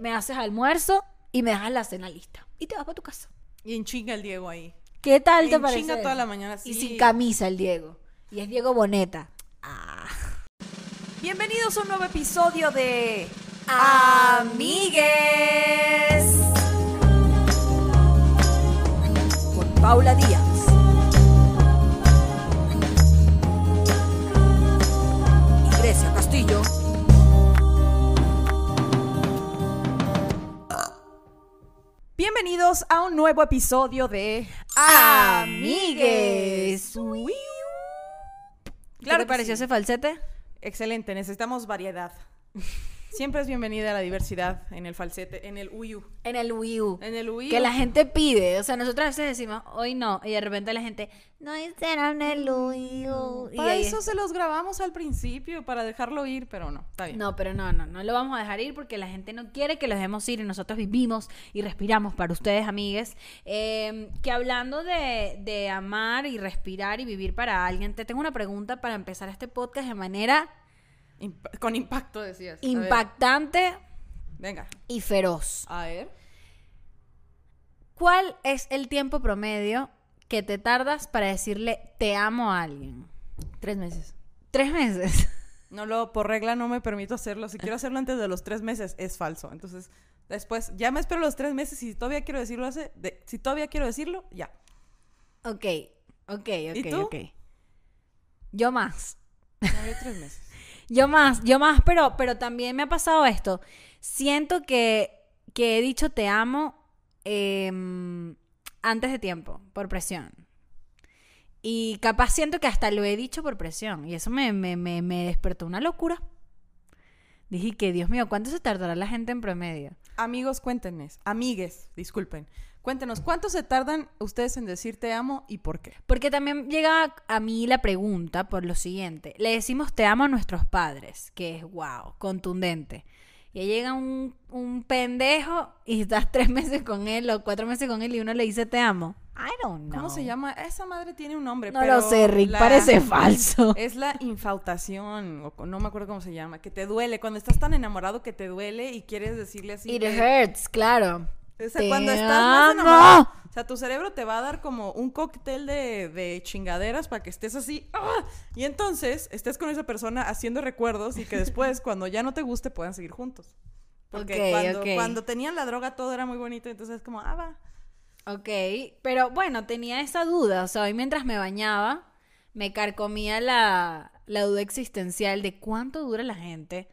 me haces almuerzo y me dejas la cena lista. Y te vas para tu casa. Y en chinga el Diego ahí. ¿Qué tal te En parece? chinga toda la mañana, Y sí. sin camisa el Diego. Y es Diego Boneta. Ah. Bienvenidos a un nuevo episodio de Amigues. Con Paula Díaz. Y Grecia Castillo. Bienvenidos a un nuevo episodio de Amigues. Claro ¿Qué te que pareció sí. ese falsete? Excelente, necesitamos variedad. Siempre es bienvenida la diversidad en el falsete, en el uyu. En el Wii U. En el uyu. Que la gente pide. O sea, nosotros a veces decimos, hoy no. Y de repente la gente, no hicieron el Wii U. Y Para eso es- se los grabamos al principio, para dejarlo ir, pero no, está bien. No, pero no, no, no lo vamos a dejar ir porque la gente no quiere que lo dejemos ir y nosotros vivimos y respiramos para ustedes, amigues. Eh, que hablando de, de amar y respirar y vivir para alguien, te tengo una pregunta para empezar este podcast de manera Imp- con impacto, decías. Impactante venga. y feroz. A ver. ¿Cuál es el tiempo promedio que te tardas para decirle te amo a alguien? tres meses. Tres meses. No lo, por regla no me permito hacerlo. Si quiero hacerlo antes de los tres meses, es falso. Entonces, después, ya me espero los tres meses y si todavía quiero decirlo, hace, de- si todavía quiero decirlo, ya. Ok, ok, ok, ¿Y tú? ok. Yo más. No, yo tres meses. Yo más, yo más, pero, pero también me ha pasado esto. Siento que, que he dicho te amo em, antes de tiempo, por presión. Y capaz siento que hasta lo he dicho por presión. Y eso me, me, me, me despertó una locura. Dije que, Dios mío, ¿cuánto se tardará la gente en promedio? Amigos, cuéntenos. Amigues, disculpen. Cuéntenos, ¿cuánto se tardan ustedes en decir te amo y por qué? Porque también llega a mí la pregunta por lo siguiente. Le decimos te amo a nuestros padres, que es wow, contundente. Y llega un, un pendejo y estás tres meses con él o cuatro meses con él y uno le dice te amo. I don't know. ¿Cómo se llama? Esa madre tiene un nombre. No pero lo sé, Rick, la- parece falso. Es la infautación, o no me acuerdo cómo se llama, que te duele. Cuando estás tan enamorado que te duele y quieres decirle así. It de- hurts, claro. O sea, Te cuando estás más amo. enamorado, o sea, tu cerebro te va a dar como un cóctel de, de chingaderas para que estés así. ¡ah! Y entonces estés con esa persona haciendo recuerdos y que después, cuando ya no te guste, puedan seguir juntos. Porque cuando tenían la droga todo era muy bonito, entonces es como, ah, va. Ok, pero bueno, tenía esa duda. O sea, hoy mientras me bañaba, me carcomía la, la duda existencial de cuánto dura la gente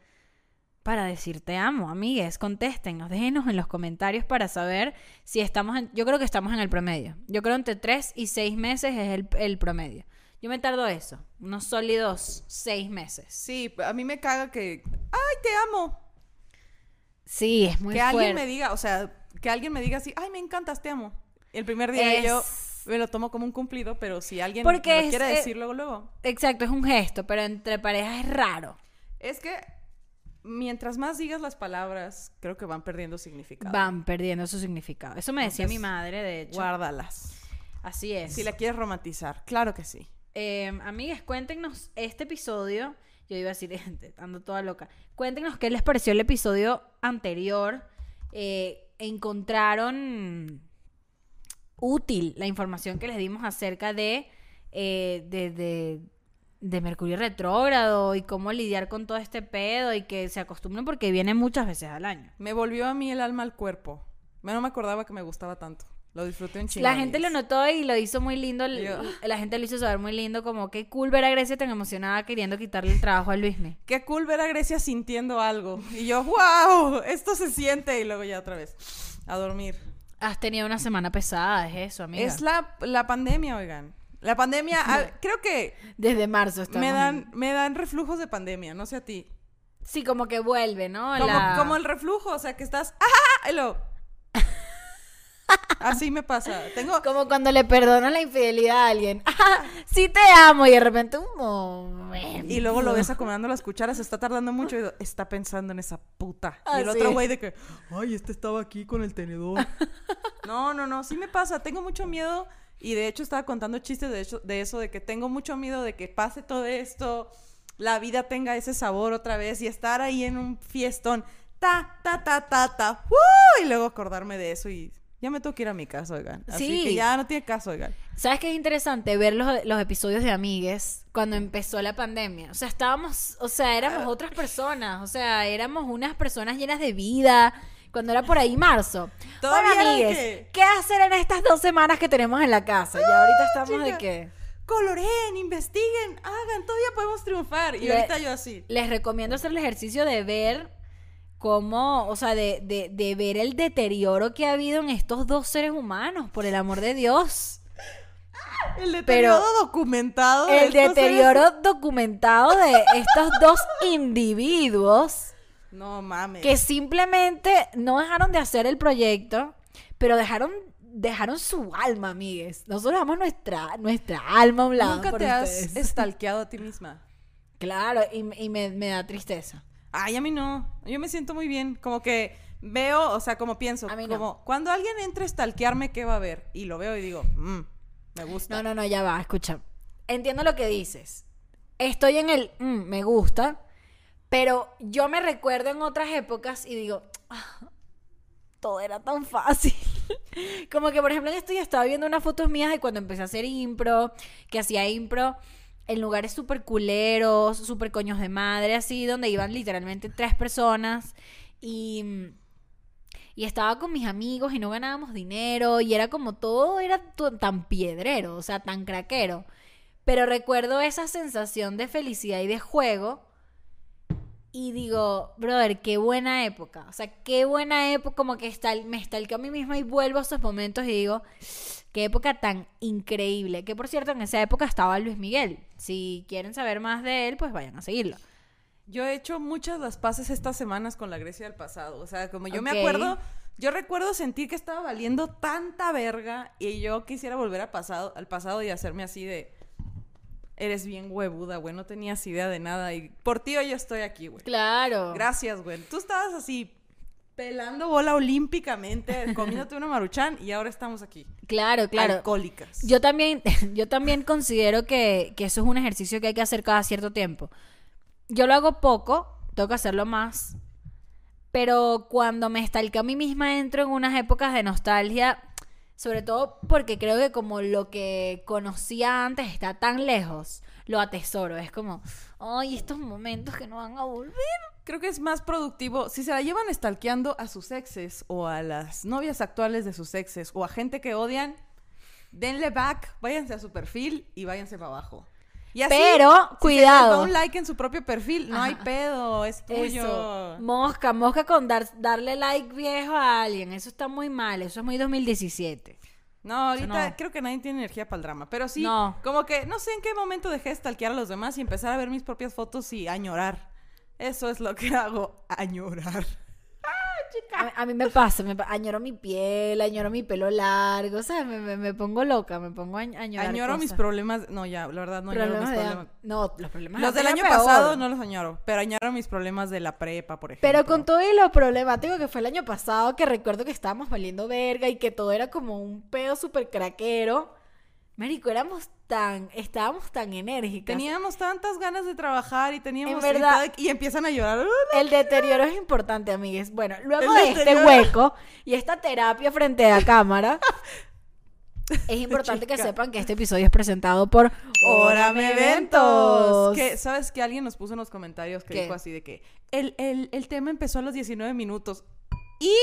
para decir te amo, amigues. Contéstenos, déjenos en los comentarios para saber si estamos en. Yo creo que estamos en el promedio. Yo creo entre 3 y 6 meses es el, el promedio. Yo me tardo eso, unos sólidos 6 meses. Sí, a mí me caga que, ay, te amo. Sí, es muy que fuerte. alguien me diga, o sea, que alguien me diga así, ay, me encantas, te amo. El primer día Es- yo me lo tomo como un cumplido, pero si alguien Porque me lo es, quiere eh, decir luego, luego. Exacto, es un gesto, pero entre parejas es raro. Es que mientras más digas las palabras, creo que van perdiendo significado. Van perdiendo su significado. Eso me decía mi madre, de hecho. Guárdalas. Así es. Si la quieres romantizar, claro que sí. Eh, amigas, cuéntenos este episodio. Yo iba a decir, ando toda loca. Cuéntenos qué les pareció el episodio anterior. Eh, ¿Encontraron útil la información que les dimos acerca de, eh, de, de, de Mercurio retrógrado y cómo lidiar con todo este pedo y que se acostumbren porque viene muchas veces al año? Me volvió a mí el alma al cuerpo. No me acordaba que me gustaba tanto. Lo disfruté un chingo. La gente lo notó y lo hizo muy lindo. Yo- La gente lo hizo saber muy lindo, como qué cool ver a Grecia tan emocionada queriendo quitarle el trabajo a Luismi. Qué cool ver a Grecia sintiendo algo. Y yo, wow, esto se siente. Y luego ya otra vez, a dormir. Has tenido una semana pesada, es eso, amiga. Es la, la pandemia, oigan. La pandemia, ah, creo que Desde marzo estamos me dan, me dan reflujos de pandemia, no sé a ti. Sí, como que vuelve, ¿no? Como, La- como el reflujo, o sea, que estás, ¡ah! Luego- Así me pasa. Tengo, Como cuando le perdonan la infidelidad a alguien. ¡Ah, sí te amo! Y de repente un momento. y luego lo ves acomodando las cucharas, está tardando mucho y está pensando en esa puta. y el Así otro güey de que, ay, este estaba aquí con el tenedor. no, no, no, sí me pasa, tengo mucho miedo y de hecho estaba contando chistes de, hecho, de eso, de que tengo mucho miedo de que pase todo esto, la vida tenga ese sabor otra vez y estar ahí en un fiestón ta, ta, ta, ta, ta, ¡uh! y luego acordarme de eso y ya me tengo que ir a mi casa, oigan. Así Sí. que ya no tiene caso, oigan. ¿Sabes qué es interesante? Ver los, los episodios de Amigues cuando empezó la pandemia. O sea, estábamos, o sea, éramos Ah. otras personas. O sea, éramos unas personas llenas de vida. Cuando era por ahí marzo. De amigues, que- ¿qué hacer en estas dos semanas que tenemos en la casa? Y ahorita estamos de que... Coloreen, investiguen, hagan, todavía podemos triunfar. Y Le- ahorita yo así. Les recomiendo hacer el ejercicio de ver cómo, o sea, de, de, de ver el deterioro que ha habido en estos dos seres humanos, por el amor de Dios. El deterioro Pero- documentado. de El deterioro seres- documentado de estos dos individuos No mames. que simplemente no dejaron de hacer el proyecto, pero dejaron dejaron su alma, amigues. Nosotros damos nuestra, nuestra alma a un lado. Nunca por te has ustedes. estalqueado a ti misma. Claro, y, y me, me da tristeza. Ay, a mí no. Yo me siento muy bien. Como que veo, o sea, como pienso, A mí no. como cuando alguien entre a stalkearme, ¿qué va a ver? Y lo veo y digo, "Mm, me gusta. No, no, no, ya va, escucha. Entiendo lo que dices. Estoy en el "Mm, me gusta, pero yo me recuerdo en otras épocas y digo, "Ah, todo era tan fácil. Como que, por ejemplo, en esto ya estaba viendo unas fotos mías de cuando empecé a hacer impro, que hacía impro en lugares súper culeros, súper coños de madre, así, donde iban literalmente tres personas y, y estaba con mis amigos y no ganábamos dinero y era como todo era tan piedrero, o sea, tan craquero. Pero recuerdo esa sensación de felicidad y de juego y digo, brother, qué buena época. O sea, qué buena época, como que está, me stalkeo a mí misma y vuelvo a esos momentos y digo, qué época tan increíble. Que por cierto, en esa época estaba Luis Miguel. Si quieren saber más de él, pues vayan a seguirlo. Yo he hecho muchas las paces estas semanas con la Grecia del pasado. O sea, como yo me acuerdo, yo recuerdo sentir que estaba valiendo tanta verga y yo quisiera volver al pasado, al pasado y hacerme así de. Eres bien huevuda, güey. No tenías idea de nada. Y por ti hoy yo estoy aquí, güey. Claro. Gracias, güey. Tú estabas así pelando bola olímpicamente, comiéndote una maruchan y ahora estamos aquí. Claro, claro. Alcohólicas. Yo también, yo también considero que, que eso es un ejercicio que hay que hacer cada cierto tiempo. Yo lo hago poco, tengo que hacerlo más. Pero cuando me estalqueo a mí misma entro en unas épocas de nostalgia, sobre todo porque creo que como lo que conocía antes está tan lejos, lo atesoro. Es como, ay, estos momentos que no van a volver. Creo que es más productivo si se la llevan stalkeando a sus exes o a las novias actuales de sus exes o a gente que odian, denle back, váyanse a su perfil y váyanse para abajo. Y así, Pero, si se les cuidado. da un like en su propio perfil, no hay pedo, es tuyo. Eso. Mosca, mosca con dar, darle like viejo a alguien. Eso está muy mal. Eso es muy 2017. No, ahorita no. creo que nadie tiene energía para el drama, pero sí, No. como que no sé en qué momento dejé de stalkear a los demás y empezar a ver mis propias fotos y añorar. Eso es lo que hago, añorar. A, a mí me pasa, me, añoro mi piel, añoro mi pelo largo, ¿sabes? Me, me, me pongo loca, me pongo a añorar Añoro mis problemas, no, ya, la verdad no añoro mis Problemas de-. No, los problemas Los de del año peor. pasado no los añoro, pero añoro mis problemas de la prepa, por ejemplo. Pero con todo y lo problemático que fue el año pasado, que recuerdo que estábamos valiendo verga y que todo era como un pedo súper craquero. Marico, éramos tan, estábamos tan enérgicas. Teníamos tantas ganas de trabajar y teníamos... En verdad- y, y empiezan a llorar. El deterioro es importante, amigues. Bueno, luego de este hueco y esta terapia frente a cámara, es importante que sepan que este episodio es presentado por ¡Órame Eventos! Que, ¿Sabes que Alguien nos puso en los comentarios que ¿Qué? dijo así de que el, el, el tema empezó a los 19 minutos. Y...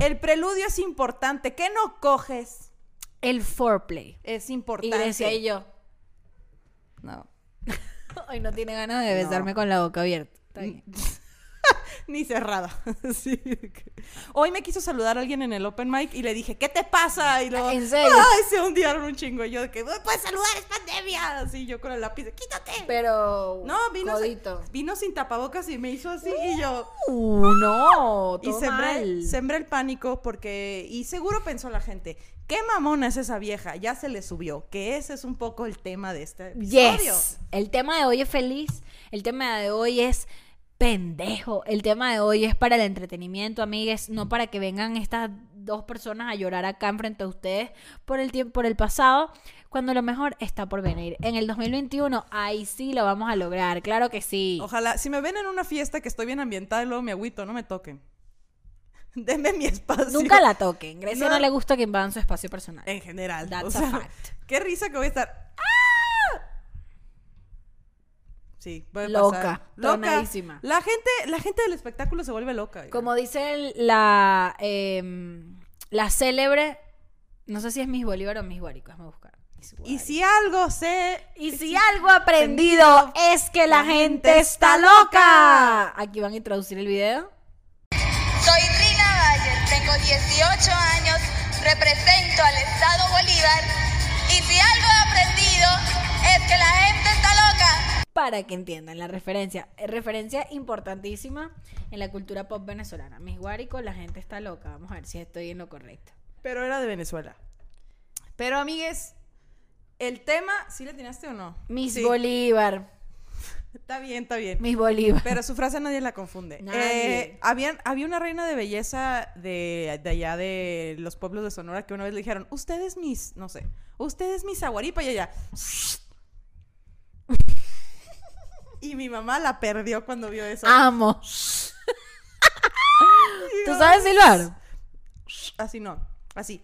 El preludio es importante. ¿Qué no coges? El foreplay. Es Y importante. decía y yo, No. hoy no tiene ganas de besarme con la boca abierta. Está bien. Ni cerrada. Sí. Hoy me quiso saludar a alguien en el open mic y le dije, ¿qué te pasa? Y luego, ¿En serio? ¡Ay! Se hundieron un chingo. Y yo de que, no puedes saludar, es pandemia. Así yo con el lápiz, quítate. Pero, no, vino, sin- vino sin tapabocas y me hizo así y yo... Uh, no, Y sembré el pánico porque... Y seguro pensó la gente, ¿qué mamona es esa vieja? Ya se le subió. Que ese es un poco el tema de este episodio. Yes. El tema de hoy es feliz. El tema de hoy es pendejo. El tema de hoy es para el entretenimiento, amigues, no para que vengan estas dos personas a llorar acá enfrente de ustedes por el tiempo, por el pasado, cuando lo mejor está por venir. En el 2021, ahí sí lo vamos a lograr, claro que sí. Ojalá, si me ven en una fiesta que estoy bien ambientada y luego me agüito, no me toquen. Denme mi espacio. Nunca la toquen. Grecia no, No. le gusta que invadan su espacio personal. En general. That's o a fact. Qué risa que voy a estar. ¡Ah! Sí, puede Loca, pasar. Loca. tronadísima. La gente, la gente del espectáculo se vuelve loca. Como dice la, em, la célebre, no sé si es Miss Bolívar o Miss Guárico, déjame buscar. Y si algo sé. Y si algo aprendido es que la gente está loca. Aquí van a introducir el video. Soy Rina Valle, tengo 18 años, represento al Estado Bolívar y si algo he aprendido Para que entiendan la referencia. Eh, Referencia importantísima en la cultura pop venezolana. Miss Guárico, la gente está loca. Vamos a ver si estoy en lo correcto. Pero era de Venezuela. Pero, amigues, el tema, ¿sí le atinaste o no? Miss Sí. Bolívar. Está bien, está bien. Miss Bolívar. Pero su frase nadie la confunde. Nadie. Eh, habían- había una reina de belleza de, de allá de los pueblos de Sonora que una vez le dijeron, usted es mis, no sé, usted es mi Zaguaripa y ella. Y mi mamá la perdió cuando vio eso. Amo. ¿Tú sabes silbar? Así no, así.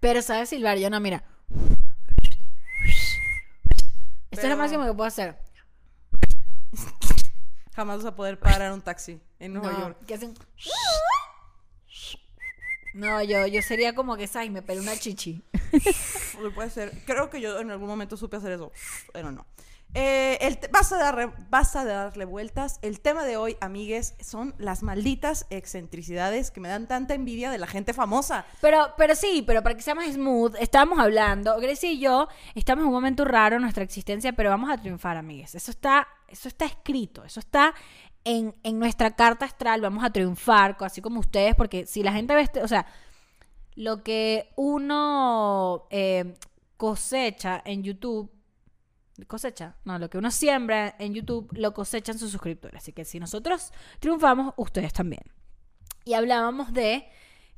Pero sabes silbar, yo no, mira. Esto es lo Pero- máximo que puedo hacer. Jamás vas a poder parar un taxi en Nueva No, York. que hacen. No, yo, yo sería como que, ¿sabes? Me pelé una chichi. Puede ser. Creo que yo en algún momento supe hacer eso, pero no. Eh, el basta, de darle, basta de darle vueltas. El tema de hoy, amigues, son las malditas excentricidades que me dan tanta envidia de la gente famosa. Pero, pero sí, pero para que sea más smooth, estábamos hablando, Grecia y yo estamos en un momento raro en nuestra existencia, pero vamos a triunfar, amigues. Eso está, eso está escrito, eso está en, en nuestra carta astral, vamos a triunfar, así como ustedes, porque si la gente ve, este- o sea, lo que uno eh, cosecha en YouTube, cosecha, no, lo que uno siembra en YouTube lo cosechan sus suscriptores. Así que si nosotros triunfamos, ustedes también. Y hablábamos de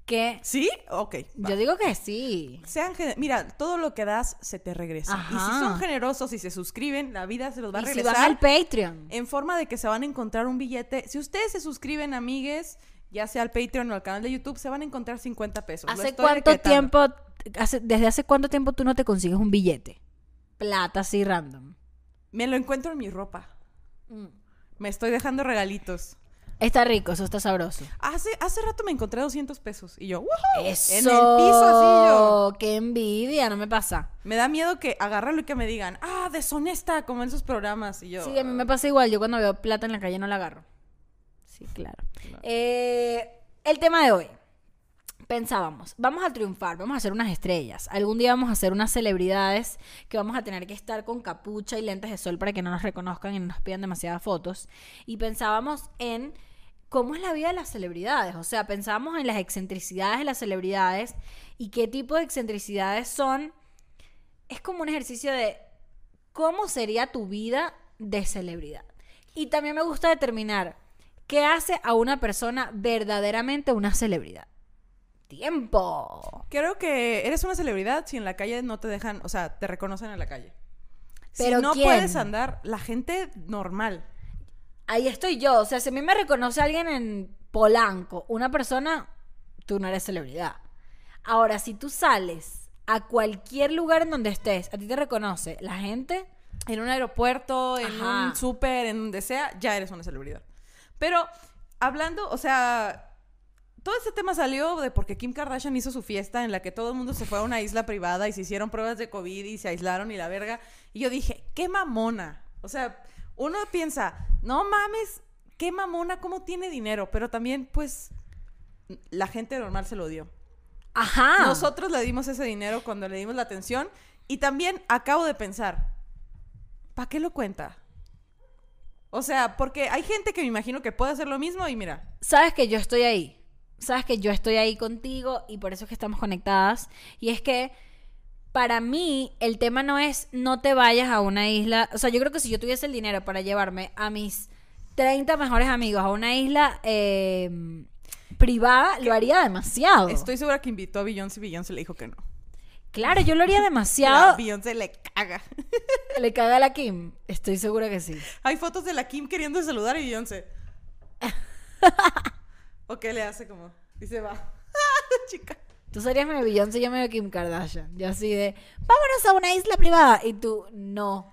que ¿Sí? Ok. va. yo digo que sí. Sean Mira, todo lo que das se te regresa. Y si Ajá. son generosos y se suscriben, la vida se los va a Y si regresar. van al Patreon. en forma de que se van a encontrar un billete. Si ustedes se suscriben, amigues, ya sea al Patreon o al canal de YouTube, se van a encontrar 50 pesos. ¿Hace cuánto decretando. tiempo, hace- desde hace cuánto tiempo tú no te consigues un billete? Plata así random. Me lo encuentro en mi ropa. Mm. Me estoy dejando regalitos. Está rico, eso está sabroso. Hace, hace rato me encontré 200 pesos. Y yo, ¡Woohoo! Eso. En el piso así yo. Qué envidia, no me pasa. Me da miedo que agarrarlo y que me digan, ah, deshonesta, como en esos programas. Y yo, Sí, a mí me pasa igual. Yo cuando veo plata en la calle no la agarro. Sí, claro. Eh, el tema de hoy. Pensábamos, vamos a triunfar, vamos a ser unas estrellas. Algún día vamos a ser unas celebridades que vamos a tener que estar con capucha y lentes de sol para que no nos reconozcan y no nos pidan demasiadas fotos. Y pensábamos en cómo es la vida de las celebridades. O sea, pensábamos en las excentricidades de las celebridades y qué tipo de excentricidades son. Es como un ejercicio de cómo sería tu vida de celebridad. Y también me gusta determinar qué hace a una persona verdaderamente una celebridad. Tiempo. Creo que eres una celebridad si en la calle no te dejan, o sea, te reconocen en la calle. ¿Pero si no quién? puedes andar, la gente normal. Ahí estoy yo. O sea, si a mí me reconoce alguien en Polanco, una persona, tú no eres celebridad. Ahora, si tú sales a cualquier lugar en donde estés, a ti te reconoce la gente, En un aeropuerto, en Ajá. un súper, en donde sea, ya eres una celebridad. Pero hablando, o sea, todo este tema salió de porque Kim Kardashian hizo su fiesta en la que todo el mundo se fue a una isla privada y se hicieron pruebas de COVID y se aislaron y la verga. Y yo dije, qué mamona. O sea, uno piensa, no mames, qué mamona, cómo tiene dinero. Pero también, pues, la gente normal se lo dio. ajá. Nosotros le dimos ese dinero cuando le dimos la atención. Y también acabo de pensar, ¿para qué lo cuenta? O sea, porque hay gente que me imagino que puede hacer lo mismo y mira, sabes que yo estoy ahí. Sabes que yo estoy ahí contigo y por eso es que estamos conectadas. Y es que para mí el tema no es no te vayas a una isla. O sea, yo creo que si yo tuviese el dinero para llevarme a mis 30 mejores amigos a una isla, eh, privada lo haría demasiado. Estoy segura que invitó a Beyoncé y Beyoncé le dijo que no. Claro, yo lo haría La demasiado. Beyoncé le caga. Le caga a la Kim. Estoy segura que sí. Hay fotos de la Kim queriendo saludar a Beyoncé. o qué le hace como. Y se va. Chica. Tú serías medio Beyoncé y yo medio Kim Kardashian. Yo así de, vámonos a una isla privada. Y tú, no.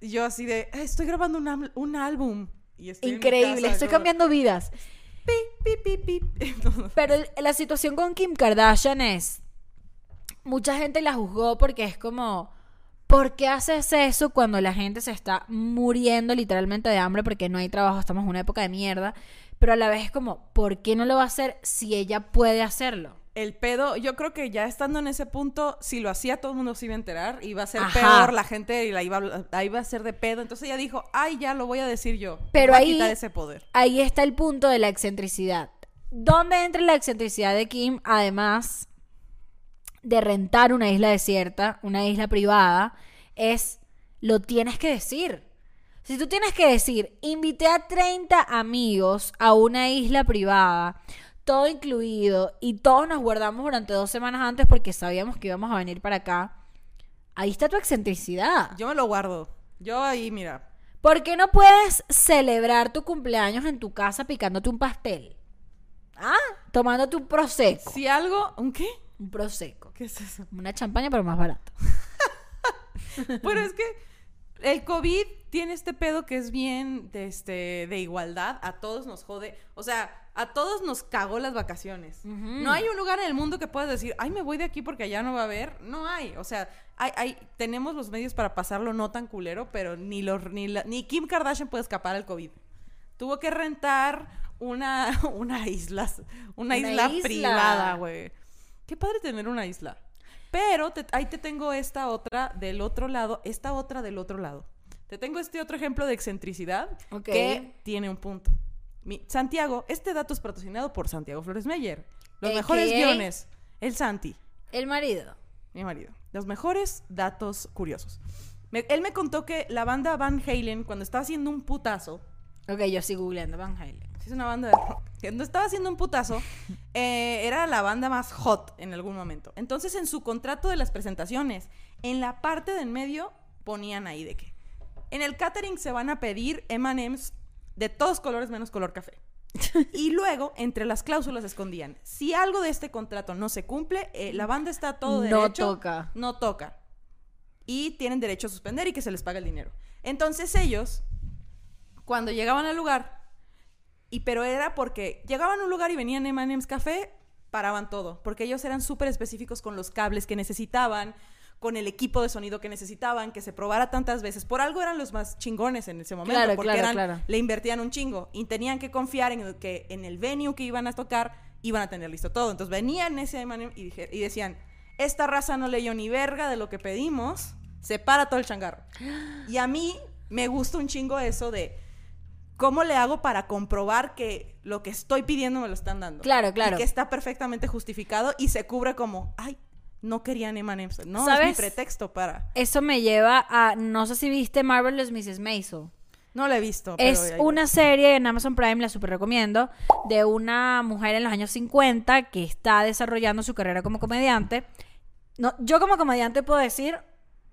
Y yo así de, "Ay, estoy grabando un, un álbum. Y estoy en mi Increíble, casa, estoy como, cambiando vidas. Pi, pi, pi, pi. No, Pero el- la situación con Kim Kardashian es, mucha gente la juzgó porque es como, ¿por qué haces eso cuando la gente se está muriendo literalmente de hambre porque no hay trabajo, estamos en una época de mierda? Pero a la vez es como, ¿por qué no lo va a hacer si ella puede hacerlo? El pedo, yo creo que ya estando en ese punto, si lo hacía todo el mundo se iba a enterar, iba a ser Ajá. peor, la gente y la iba, a- la iba a hacer de pedo. Entonces ella dijo, ay, ya lo voy a decir yo. Pero Voy a ahí- quitar ese poder. Ahí está el punto de la excentricidad. ¿Dónde entra la excentricidad de Kim? Además de rentar una isla desierta, una isla privada, es lo tienes que decir. Si tú tienes que decir, invité a 30 amigos a una isla privada, todo incluido, y todos nos guardamos durante dos semanas antes porque sabíamos que íbamos a venir para acá, ahí está tu excentricidad. Yo me lo guardo. Yo ahí, mira. ¿Por qué no puedes celebrar tu cumpleaños en tu casa picándote un pastel? ¿Ah? Tomándote un prosecco. Si algo, ¿un qué? Un prosecco. ¿Qué es eso? Una champaña, pero más barato. Bueno, es que el COVID tiene este pedo que es bien de, este, de igualdad. A todos nos jode. O sea, a todos nos cagó las vacaciones. No hay un lugar en el mundo que puedas decir, ay, me voy de aquí porque allá no va a haber. No hay. O sea, hay, hay, tenemos los medios para pasarlo no tan culero, pero ni, los, ni, la- ni Kim Kardashian puede escapar al COVID. Tuvo que rentar una, una isla, una, Una isla, isla. privada, güey. Qué padre tener una isla. Pero te- ahí te tengo esta otra del otro lado, esta otra del otro lado. Te tengo este otro ejemplo de excentricidad que tiene un punto. Mi- Santiago, este dato es patrocinado por Santiago Flores Meyer. Los mejores guiones. El Santi, El marido. mi marido. Los mejores datos curiosos. Me- él me contó que la banda Van Halen, cuando estaba haciendo un putazo, Ok, yo sigo googleando Van Halen. Es una banda de rock. Cuando estaba haciendo un putazo, eh, era la banda más hot en algún momento. Entonces, en su contrato de las presentaciones, en la parte del medio, ponían ahí de que en el catering se van a pedir M&M's de todos colores menos color café. Y luego, entre las cláusulas escondían, si algo de este contrato no se cumple, eh, la banda está a todo No derecho. toca. No toca. Y tienen derecho a suspender y que se les pague el dinero. Entonces ellos, cuando llegaban al lugar, y pero era porque llegaban a un lugar y venían M&M's Café, paraban todo, porque ellos eran súper específicos con los cables que necesitaban, con el equipo de sonido que necesitaban, que se probara tantas veces. Por algo eran los más chingones en ese momento, Claro, porque claro, eran, claro. le invertían un chingo y tenían que confiar en que en el venue que iban a tocar iban a tener listo todo. Entonces venían ese y, dije- y decían, esta raza no leyó ni verga de lo que pedimos, se para todo el changarro. Y a mí me gusta un chingo eso de cómo le hago para comprobar que lo que estoy pidiendo me lo están dando. Claro, claro. Y que está perfectamente justificado y se cubre como, ay, no querían M&M's. No, es mi ¿Sabes? pretexto para... Eso me lleva a, no sé si viste Marvelous Mrs. Maisel. No lo he visto. pero Es una serie en Amazon Prime, la super recomiendo, de una mujer en los años 50 que está desarrollando su carrera como comediante. No, yo como comediante puedo decir,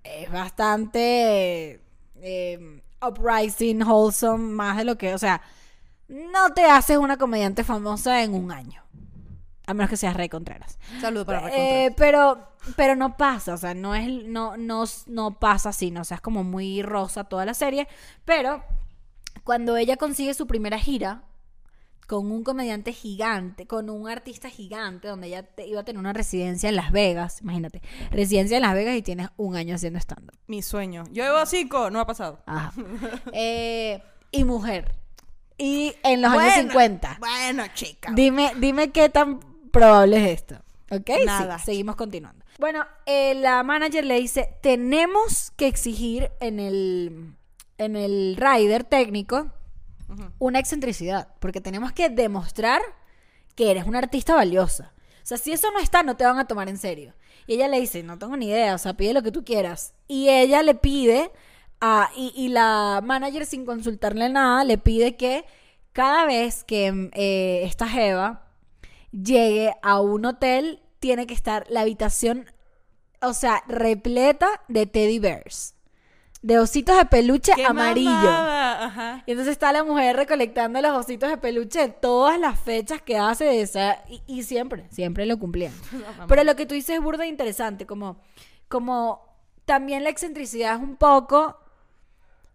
es bastante eh, uprising, wholesome, más de lo que, o sea, no te haces una comediante famosa en un año. A menos que seas Rey Contreras. Saludo para Eh, Recontra. pero, pero no pasa, o sea, no es, no, no, no pasa así, no o sea, es como muy rosa toda la serie. Pero cuando ella consigue su primera gira con un comediante gigante, con un artista gigante, donde ella te- iba a tener una residencia en Las Vegas, imagínate, residencia en Las Vegas y tienes un año haciendo stand-up. Mi sueño. Yo llevo cinco, no ha pasado. Ajá. Eh, y mujer. Y en los años Bueno, 50. Bueno, chica. Dime, dime qué tan probable es esto. ¿Ok? Sí, Nada. seguimos continuando. Bueno, eh, la manager le dice, tenemos que exigir en el, en el rider técnico una excentricidad, porque tenemos que demostrar que eres una artista valiosa. O sea, si eso no está, no te van a tomar en serio. Y ella le dice, no tengo ni idea, o sea, pide lo que tú quieras. Y ella le pide, a, y, y la manager sin consultarle nada, le pide que cada vez que eh, esta Jeva llegue a un hotel, tiene que estar la habitación, o sea, repleta de teddy bears. De ositos de peluche ¡Qué amarillo. Ajá. Y entonces está la mujer recolectando los ositos de peluche de todas las fechas que hace de esa. Y, y siempre, siempre lo cumplían. Pero lo que tú dices es burda interesante, como, como también la excentricidad es un poco.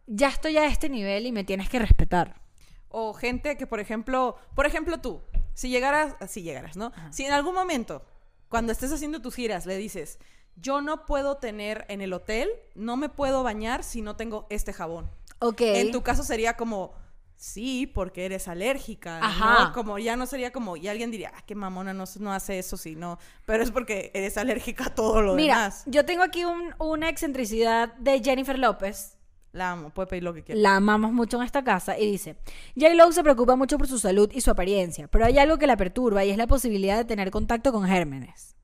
Ya estoy a este nivel y me tienes que respetar. O gente que, por ejemplo, por ejemplo tú, si llegaras, si llegaras, ¿no? Si en algún momento, cuando estés haciendo tus giras, le dices, yo no puedo tener en el hotel, no me puedo bañar si no tengo este jabón. Ok. En tu caso sería como, sí, porque eres alérgica. ¿no? Ajá. Como ya no sería como, y alguien diría, ah, qué mamona, no, no hace eso, sí, no. Pero es porque eres alérgica a todo lo Mira, demás. yo tengo aquí un- una excentricidad de Jennifer López. La amo, puede pedir lo que quiera. La amamos mucho en esta casa y dice, J-Lo se preocupa mucho por su salud y su apariencia, pero hay algo que la perturba y es la posibilidad de tener contacto con gérmenes.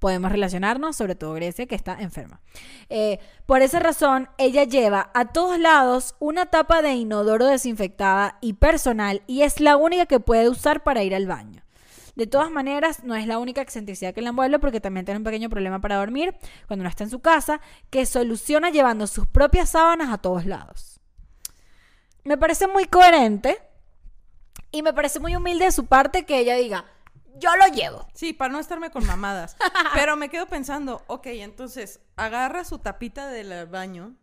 Podemos relacionarnos, sobre todo Grecia, que está enferma. Eh, por esa razón, ella lleva a todos lados una tapa de inodoro desinfectada y personal y es la única que puede usar para ir al baño. De todas maneras, no es la única excentricidad que la envuelve porque también tiene un pequeño problema para dormir cuando no está en su casa, que soluciona llevando sus propias sábanas a todos lados. Me parece muy coherente y me parece muy humilde de su parte que ella diga, yo lo llevo. Sí, para no estarme con mamadas. Pero me quedo pensando, ok, entonces agarra su tapita del baño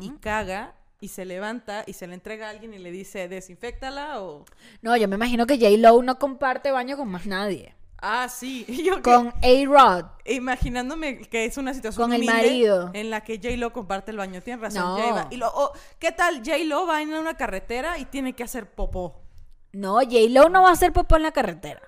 y caga y se levanta y se le entrega a alguien y le dice, desinfectala o... No, yo me imagino que J-Lo no comparte baño con más nadie. Ah, sí. Yo Con A-Rod. Imaginándome que es una situación Con el marido. en la que J-Lo comparte el baño. Tienes razón, No. Y lo, ¿Qué tal? J-Lo va en una carretera y tiene que hacer popó. No, J-Lo no va a hacer popó en la carretera.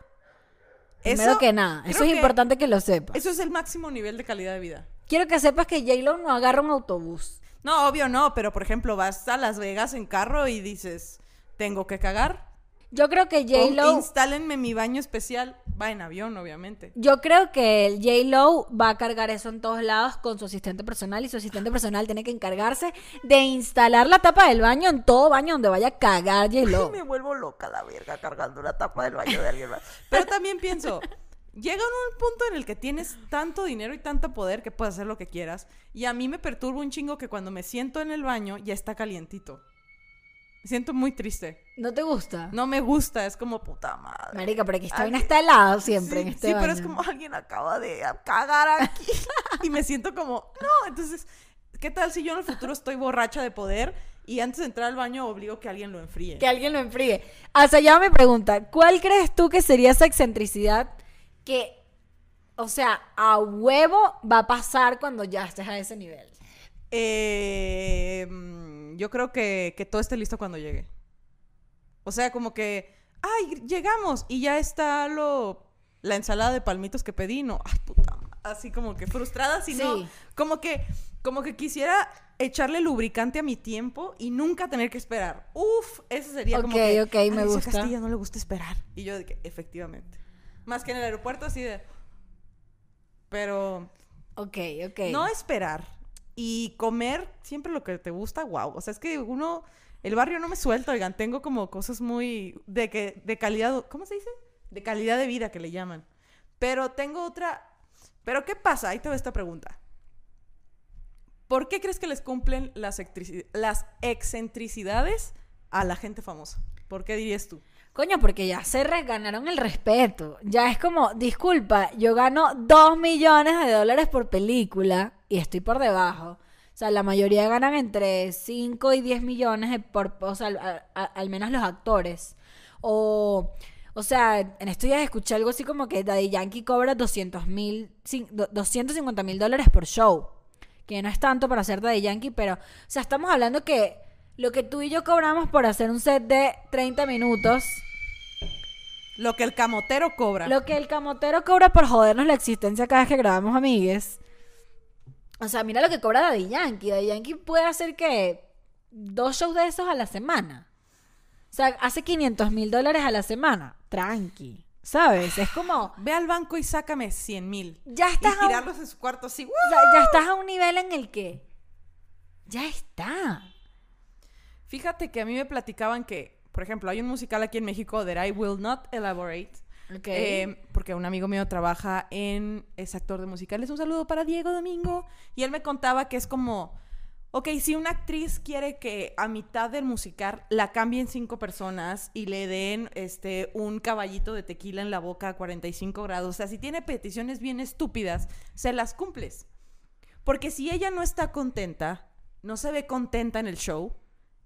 Primero Eso- que nada. Eso es que importante que lo sepas. Eso es el máximo nivel de calidad de vida. Quiero que sepas que J-Lo no agarra un autobús. No, obvio no, pero por ejemplo vas a Las Vegas en carro y dices, tengo que cagar. Yo creo que J-Lo... instálenme mi baño especial. Va en avión, obviamente. Yo creo que el J-Lo va a cargar eso en todos lados con su asistente personal y su asistente personal tiene que encargarse de instalar la tapa del baño en todo baño donde vaya a cagar J-Lo. Me vuelvo loca la verga cargando una tapa del baño de alguien más. Pero también pienso, llega un punto en el que tienes tanto dinero y tanto poder que puedes hacer lo que quieras. Y a mí me perturba un chingo que cuando me siento en el baño ya está calientito. Me siento muy triste. ¿No te gusta? No me gusta, es como puta madre. Marica, pero aquí esta vaina Alguien- está helado siempre Sí, en este sí, pero es baño. como alguien acaba de cagar aquí. y me siento como, no, entonces, ¿qué tal si yo en el futuro estoy borracha de poder y antes de entrar al baño obligo que alguien lo enfríe? Que alguien lo enfríe. Hasta allá me pregunta, ¿cuál crees tú que sería esa excentricidad que, o sea, a huevo va a pasar cuando ya estés a ese nivel? Eh, mm, yo creo que, que todo esté listo cuando llegue. O sea, como que, ay, llegamos y ya está lo la ensalada de palmitos que pedí, no, ay, puta, así como que frustrada, si no, Sí. como que, como que quisiera echarle lubricante a mi tiempo y nunca tener que esperar. Uf, eso sería como Ok, que, ok, "Ay, me gusta. Castilla no le gusta esperar. Y yo de que, efectivamente. Más que en el aeropuerto así de, pero Ok, ok. no esperar y comer siempre lo que te gusta, wow. O sea, es que uno, el barrio no me suelta, oigan, tengo como cosas muy de que de calidad, ¿cómo se dice? De calidad de vida que le llaman. Pero tengo otra, pero ¿qué pasa? Ahí te va esta pregunta. ¿Por qué crees que les cumplen las, excentricidades a la gente famosa? ¿Por qué dirías tú? Coño, porque ya se ganaron el respeto. Ya es como, disculpa, yo gano 2 millones de dólares por película y estoy por debajo. O sea, la mayoría ganan entre 5 y 10 millones por, o sea, al menos los actores. O, o sea, en estos días escuché algo así como que Daddy Yankee cobra 200 mil, 250 mil dólares por show. Que no es tanto para hacer Daddy Yankee, pero, o sea, estamos hablando que lo que tú y yo cobramos por hacer un set de 30 minutos, Lo que el camotero cobra. lo que el camotero cobra por jodernos la existencia cada vez que grabamos amigues. O sea, mira lo que cobra Daddy Yankee. Daddy Yankee puede hacer que dos shows de esos a la semana. O sea, hace 500 mil dólares a la semana. Tranqui. ¿Sabes? Es como... Ve al banco y sácame 100 mil. Ya Y estás, un, tirarlos en su cuarto así. ya estás a un nivel en el que... Ya está. Fíjate que a mí me platicaban que, por ejemplo, hay un musical aquí en México, That I Will Not Elaborate, Ok. Eh, porque un amigo mío trabaja en. es actor de musicales. Un saludo para Diego Domingo. Y él me contaba que es como. Ok, si una actriz quiere que a mitad del musical la cambien cinco personas y le den este un caballito de tequila en la boca a 45 grados, o sea, si tiene peticiones bien estúpidas, se las cumples. Porque si ella no está contenta, no se ve contenta en el show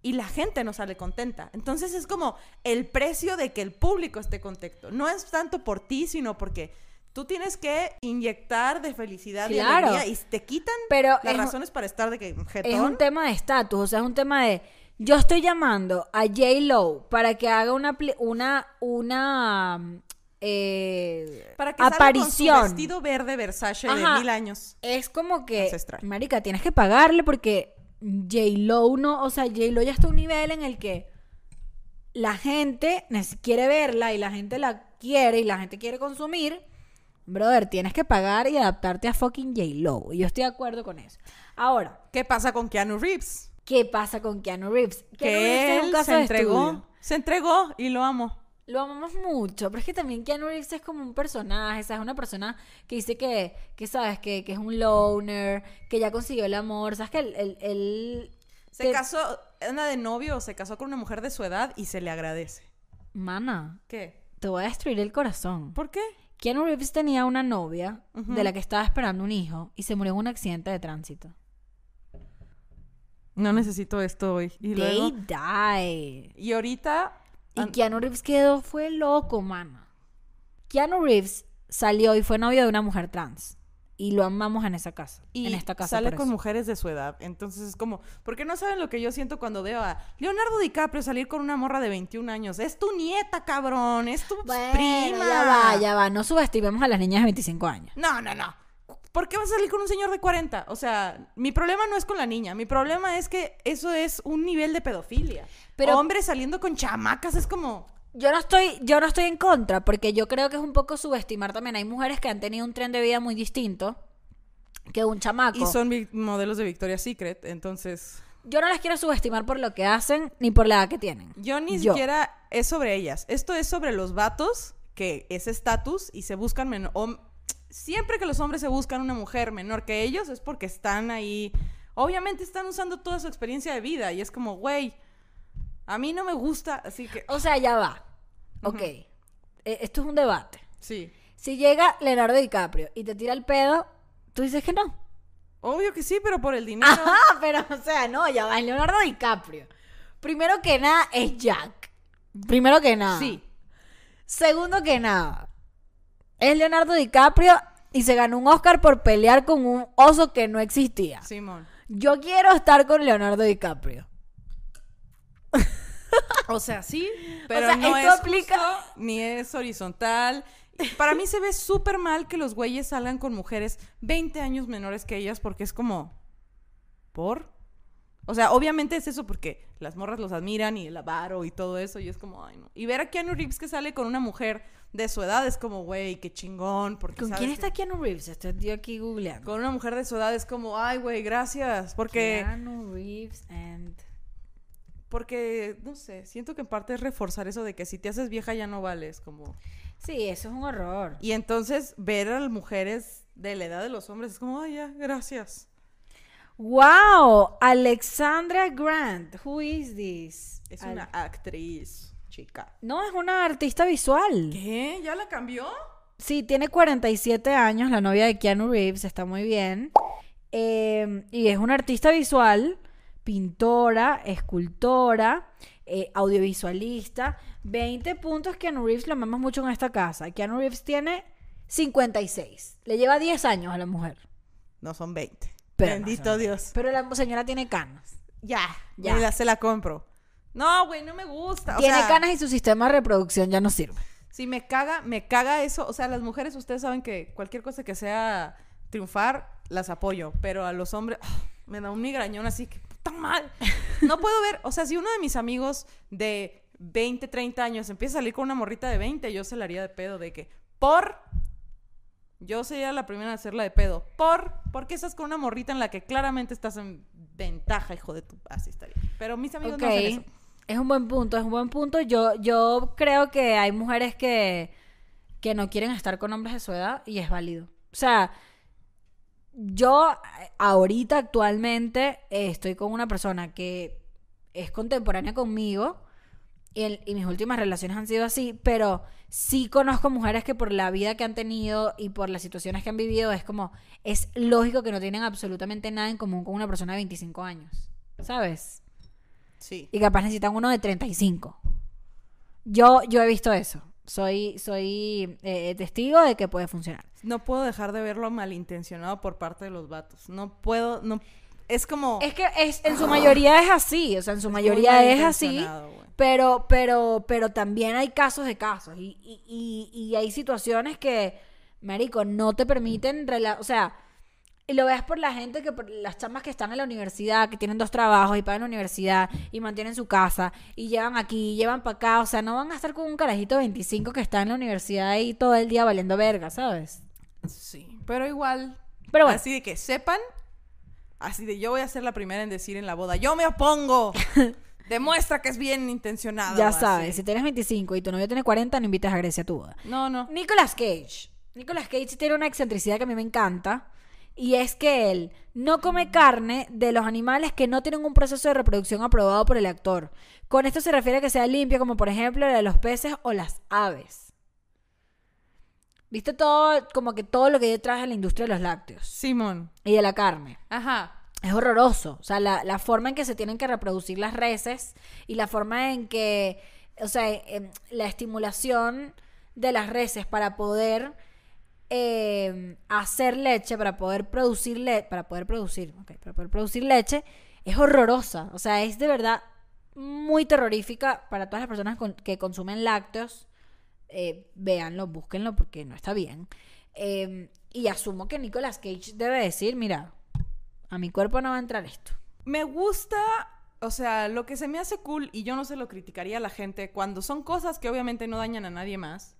y la gente no sale contenta. Entonces es como el precio de que el público esté contento. No es tanto por ti, sino porque tú tienes que inyectar de felicidad y Claro. alegría y te quitan Pero las es- razones para estar de que Es jetón. un tema de estatus, o sea, es un tema de yo estoy llamando a J Lo para que haga una una una mm, eh, para que aparición. con su vestido verde Versace Ajá. de mil años. Es como que Ancestral. marica, tienes que pagarle porque J Lo no, o sea, J Lo ya está a un nivel en el que la gente quiere verla y la gente la quiere y la gente quiere consumir. Brother, tienes que pagar y adaptarte a fucking J Lo. Y yo estoy de acuerdo con eso. Ahora, ¿Qué pasa con Keanu Reeves? ¿Qué pasa con Keanu Reeves? Keanu Reeves Que él se entregó. estudio. Se entregó y lo amo. Lo amamos mucho, pero es que también Keanu Reeves es como un personaje, ¿sabes? Una persona que dice que, que ¿sabes? Que, que es un loner, que ya consiguió el amor, ¿sabes? Que él... él- él- Se que- casó, anda de novio, se casó con una mujer de su edad y se le agradece. Mana, ¿Qué? te voy a destruir el corazón. ¿Por qué? Keanu Reeves tenía una novia de la que estaba esperando un hijo y se murió en un accidente de tránsito. No necesito esto hoy. Y luego. They died. Y ahorita. Y an- Keanu Reeves quedó, fue loco, mano. Keanu Reeves salió y fue novio de una mujer trans. Y lo amamos en esa casa. y en esta casa. sale por con mujeres de su edad. Entonces es como. Porque no saben lo que yo siento cuando veo a Leonardo DiCaprio salir con una morra de 21 años. Es tu nieta, cabrón. Es tu Bueno, prima. ya va, ya va. No subestimemos a las niñas de 25 años. No, no, no. ¿Por qué vas a salir con un señor de 40? O sea, mi problema no es con la niña. Mi problema es que eso es un nivel de pedofilia. Pero- Hombres saliendo con chamacas es como. Yo no estoy, yo no estoy en contra, porque yo creo que es un poco subestimar también. Hay mujeres que han tenido un tren de vida muy distinto que un chamaco. Y son modelos de Victoria's Secret. Entonces. Yo no las quiero subestimar por lo que hacen ni por la edad que tienen. Yo ni Yo. siquiera es sobre ellas. Esto es sobre los vatos que es estatus y se buscan menor. Siempre que los hombres se buscan una mujer menor que ellos es porque están ahí. Obviamente están usando toda su experiencia de vida y es como, güey, a mí no me gusta, así que. O sea, ya va. Ok. Eh, Esto es un debate. Sí. Si llega Leonardo DiCaprio y te tira el pedo, tú dices que no. Obvio que sí, pero por el dinero. Ajá, pero o sea, no, ya va. es Leonardo DiCaprio. Primero que nada es Jack. Primero que nada. Sí. Segundo que nada, es Leonardo DiCaprio y se ganó un Oscar por pelear con un oso que no existía. Simón. Yo quiero estar con Leonardo DiCaprio. O sea, sí, pero sea, no esto es aplica- justo, ni es horizontal. Para mí se ve súper mal que los güeyes salgan con mujeres 20 años menores que ellas porque es como ¿por? O sea, obviamente es eso porque las morras los admiran y el avaro y todo eso y es como, ay no. Y ver a Keanu Reeves que sale con una mujer de su edad es como, güey, qué chingón. Porque ¿Con quién está Keanu Reeves? Estoy aquí googleando. Con una mujer de su edad es como, ay, güey, gracias. Porque... Keanu Reeves and... Porque, no sé, siento que en parte es reforzar eso de que si te haces vieja ya no vales, como... Sí, eso es un horror. Y entonces ver a las mujeres de la edad de los hombres es como, ay, ya, gracias. ¡Wow! Alexandra Grant. Who is this? Es Al- una actriz, chica. No, es una artista visual. ¿Qué? ¿Ya la cambió? Sí, tiene 47 años, la novia de Keanu Reeves, está muy bien. Eh, y es una artista visual, pintora, escultora, eh, audiovisualista. 20 puntos Keanu Reeves lo amamos mucho en esta casa. Keanu Reeves tiene 56. Le lleva 10 años a la mujer. No, son 20. Pero no Bendito Dios. Pero la señora tiene canas. Ya, Ya. ya. se la compro. No, güey, no me gusta. O tiene sea, canas y su sistema de reproducción ya no sirve. Si me caga, me caga eso. O sea, las mujeres, ustedes saben que cualquier cosa que sea triunfar, las apoyo. Pero a los hombres, ¡ah! me da un migrañón así que puta mal. No puedo ver. O sea, si uno de mis amigos de 20, 30 años empieza a salir con una morrita de 20, yo se la haría de pedo de que, por. Yo sería la primera en hacerla de pedo. Por. ¿Por qué estás con una morrita en la que claramente estás en ventaja, hijo de tu. Así estaría. Pero mis amigos no hacen eso. Es un buen punto, es un buen punto. Yo, yo creo que hay mujeres que que no quieren estar con hombres de su edad y es válido. O sea, yo eh, ahorita actualmente estoy con una persona que es contemporánea conmigo y, el- y mis últimas relaciones han sido así, pero sí conozco mujeres que por la vida que han tenido y por las situaciones que han vivido es como, es lógico que no tienen absolutamente nada en común con una persona de 25 años, ¿sabes? Sí. Y capaz necesitan uno de 35. Yo, yo he visto eso. Soy, soy eh, testigo de que puede funcionar. No puedo dejar de verlo malintencionado por parte de los vatos. No puedo, no. Es como. Es que es, en su mayoría es así, o sea, en su mayoría es así, pero, pero, pero también hay casos de casos y, y, y- y hay situaciones que, marico, no te permiten, o sea, y lo ves por la gente que, por las chamas que están en la universidad, que tienen dos trabajos y pagan la universidad y mantienen su casa y llevan aquí, llevan para acá, o sea, no van a estar con un carajito de 25 que está en la universidad ahí todo el día valiendo verga, ¿sabes? Sí. Pero igual. Pero bueno. Así de que sepan. Así de yo voy a ser la primera en decir en la boda: ¡Yo me opongo! Demuestra que es bien intencionado. Ya así. sabes, si tienes 25 y tu novio tiene 40, no invites a Grecia a tu boda. No, no. Nicolas Cage. Nicolas Cage tiene una excentricidad que a mí me encanta. Y es que él no come carne de los animales que no tienen un proceso de reproducción aprobado por el actor. Con esto se refiere a que sea limpio, como por ejemplo la de los peces o las aves. ¿Viste todo, como que todo lo que hay detrás de la industria de los lácteos Simón. y de la carne? Ajá. Es horroroso. O sea, la, la forma en que se tienen que reproducir las reses y la forma en que, o sea, em, la estimulación de las reses para poder em, hacer leche, para poder producir leche, para poder producir, para poder producir leche, es horrorosa. O sea, es de verdad muy terrorífica para todas las personas que consumen lácteos. Eh, véanlo, búsquenlo porque no está bien. Em, y asumo que Nicolas Cage debe decir, mira, a mi cuerpo no va a entrar esto. Me gusta, o sea, lo que se me hace cool, y yo no se lo criticaría a la gente, cuando son cosas que obviamente no dañan a nadie más,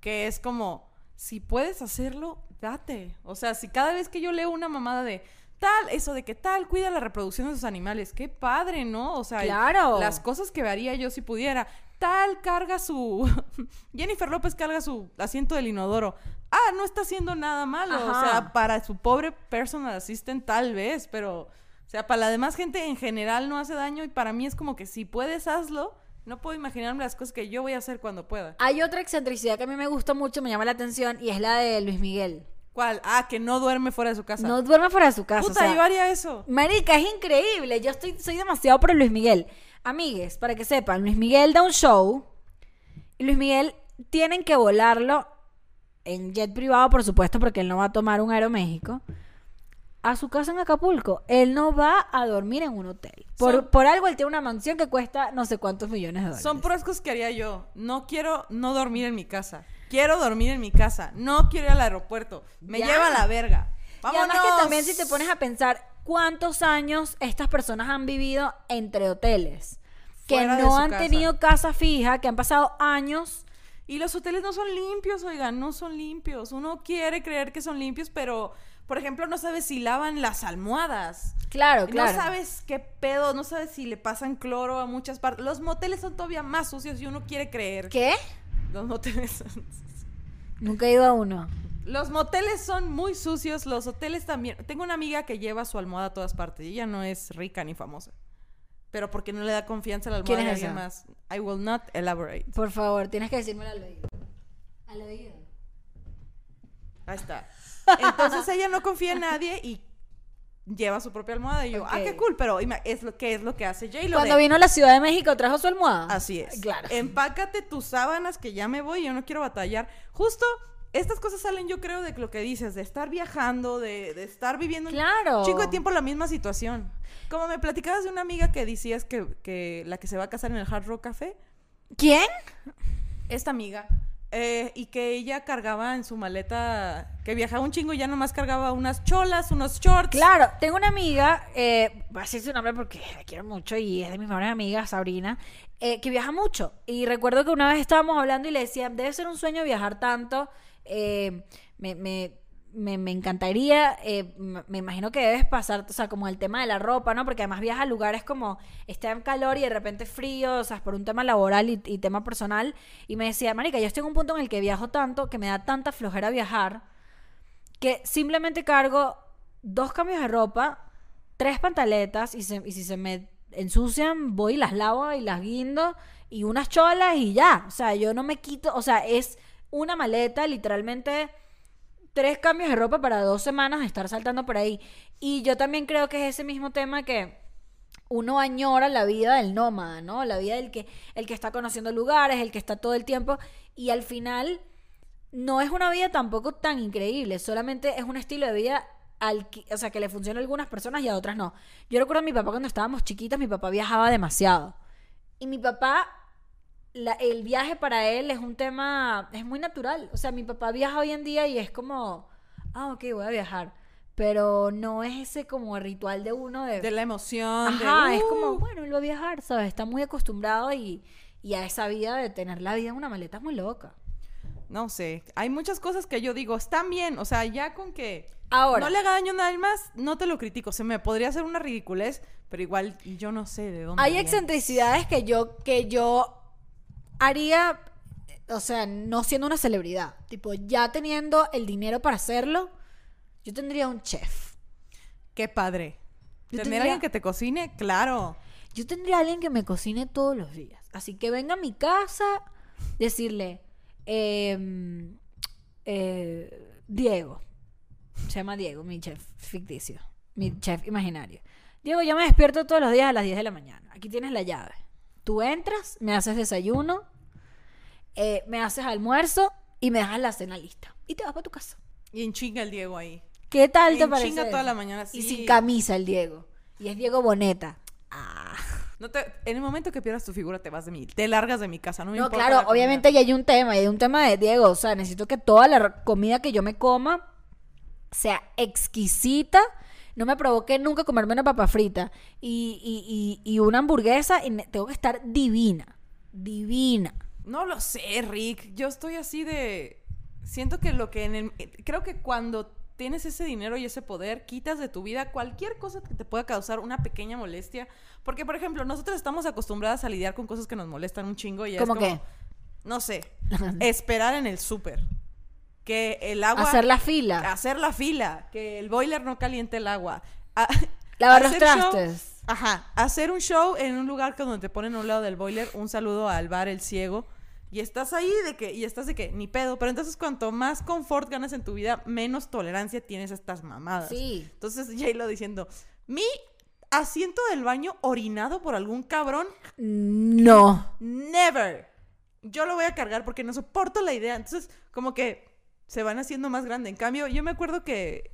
que es como, si puedes hacerlo, date. O sea, si cada vez que yo leo una mamada de tal, eso de que tal, cuida la reproducción de sus animales, qué padre, ¿no? O sea, Claro. las cosas que haría yo si pudiera. Tal carga su. Jennifer López carga su asiento del inodoro. Ah, no está haciendo nada malo. O sea, para su pobre personal assistant, tal vez, pero. O sea, para la demás gente en general no hace daño y para mí es como que si puedes, hazlo. No puedo imaginarme las cosas que yo voy a hacer cuando pueda. Hay otra excentricidad que a mí me gusta mucho, me llama la atención, y es la de Luis Miguel. ¿Cuál? Ah, que no duerme fuera de su casa. No duerme fuera de su casa. Puta, o sea, yo haría eso. Marica, es increíble. Yo estoy, soy demasiado por Luis Miguel. Amigues, para que sepan, Luis Miguel da un show. Y Luis Miguel tienen que volarlo en jet privado, por supuesto, porque él no va a tomar un Aeroméxico. A su casa en Acapulco. Él no va a dormir en un hotel. Por, Son- por algo él tiene una mansión que cuesta no sé cuántos millones de dólares. Son puras cosas que haría yo. No quiero no dormir en mi casa. Quiero dormir en mi casa. No quiero ir al aeropuerto. Me Ya. lleva a la verga. Y Vámonos. además que también si te pones a pensar cuántos años estas personas han vivido entre hoteles. Que Fuera no han casa. tenido casa fija, que han pasado años. Y los hoteles no son limpios, oigan, no son limpios. Uno quiere creer que son limpios, pero, por ejemplo, no sabes si lavan las almohadas. Claro, claro. No sabes qué pedo, no sabes si le pasan cloro a muchas partes. Los moteles son todavía más sucios y uno quiere creer. ¿Qué? Los moteles son... Nunca he ido a uno. Los moteles son muy sucios, los hoteles también. Tengo una amiga que lleva su almohada a todas partes y ella no es rica ni famosa. Pero porque no le da confianza a la almohada ¿Quién es esa? más. I will not elaborate. Por favor, tienes que decírmelo al oído. Al oído. Ahí está. Entonces ella no confía en nadie y lleva su propia almohada. Y yo, ah, qué cool, pero es lo que es lo que hace J-Lo. Cuando de- vino a la Ciudad de México, trajo su almohada. Así es. Claro. Empácate tus sábanas que ya me voy, yo no quiero batallar. Justo estas cosas salen, yo creo, de lo que dices, de estar viajando, de, de estar viviendo Claro. un chico de tiempo la misma situación. Como me platicabas de una amiga que decías que, que la que se va a casar en el Hard Rock Café, ¿Quién? esta amiga, eh, y que ella cargaba en su maleta, que viajaba un chingo y ya nomás cargaba unas cholas, unos shorts. Claro, tengo una amiga, eh, voy a decir su nombre porque la quiero mucho y es de mis mejores amigas, Sabrina, eh, que viaja mucho. Y recuerdo que una vez estábamos hablando y le decía, debe ser un sueño viajar tanto. eh, me, me- me, me encantaría, eh, me imagino que debes pasar, o sea, como el tema de la ropa, ¿no? Porque además viajas a lugares como está en calor y de repente frío, o sea, por un tema laboral y, y tema personal. Y me decía, Marica, yo estoy en un punto en el que viajo tanto, que me da tanta flojera viajar, que simplemente cargo dos cambios de ropa, tres pantaletas y, se- y si se me ensucian, voy y las lavo y las guindo y unas cholas y ya. O sea, yo no me quito, o sea, es una maleta, literalmente tres cambios de ropa para dos semanas estar saltando por ahí. Y yo también creo que es ese mismo tema que uno añora la vida del nómada, ¿no? La vida del que, el que está conociendo lugares, el que está todo el tiempo. Y al final no es una vida tampoco tan increíble, solamente es un estilo de vida al que, o sea, que le funciona a algunas personas y a otras no. Yo recuerdo a mi papá cuando estábamos chiquitas, mi papá viajaba demasiado. Y mi papá, la- el viaje para él es un tema, es muy natural. O sea, mi papá viaja hoy en día y es como, ah, ok, voy a viajar. Pero no es ese como ritual de uno de... De la emoción. de, Ajá, es "Uh". como, bueno, él va a viajar, ¿sabes? Está muy acostumbrado y, y a esa vida de tener la vida en una maleta es muy loca. No sé. Hay muchas cosas que yo digo, están bien. O sea, ya con que Ahora. no le haga daño a nadie más, no te lo critico. Se me podría hacer una ridiculez, pero igual yo no sé de dónde. Hay viene. excentricidades que yo, que yo haría, o sea, no siendo una celebridad. Tipo, ya teniendo el dinero para hacerlo, yo tendría un chef. Qué padre. Yo Tener tendría- alguien que te cocine, claro. Yo tendría a alguien que me cocine todos los días. Así que venga a mi casa, decirle, em, eh, Diego, se llama Diego, mi chef ficticio, mi chef imaginario. Diego, yo me despierto todos los días a las 10 de la mañana. Aquí tienes la llave. Tú entras, me haces desayuno, eh, me haces almuerzo y me dejas la cena lista. Y te vas para tu casa. Y en chinga el Diego ahí. ¿Qué tal te En parece? chinga toda la mañana, Y sí. sin camisa el Diego. Y es Diego Boneta. Ah. No te, en el momento que pierdas tu figura te vas de mí, te largas de mi casa, no me No, importa claro, obviamente ya hay un tema, y hay un tema de Diego, o sea, necesito que toda la comida que yo me coma sea exquisita, no me provoque nunca comerme una papa frita y, y- y- y una hamburguesa, y tengo que estar divina, divina. No lo sé, Rick. Yo estoy así de. Siento que lo que en el. Creo que cuando tienes ese dinero y ese poder, quitas de tu vida cualquier cosa que te pueda causar una pequeña molestia. Porque, por ejemplo, nosotros estamos acostumbradas a lidiar con cosas que nos molestan un chingo y es ¿Cómo como. qué? No sé. esperar en el súper. Que el agua. Hacer la fila, Hacer la fila. Que el boiler no caliente el agua. a- lavar los show- trastes. Ajá, hacer un show en un lugar que donde te ponen a un lado del boiler, un saludo al bar El Ciego, y estás ahí de que, y estás de que, ni pedo, pero entonces cuanto más confort ganas en tu vida, menos tolerancia tienes a estas mamadas. Sí. Entonces J-Lo diciendo, mi asiento del baño orinado por algún cabrón, No. never. Yo lo voy a cargar porque no soporto la idea. Entonces, como que se van haciendo más grande. En cambio, yo me acuerdo que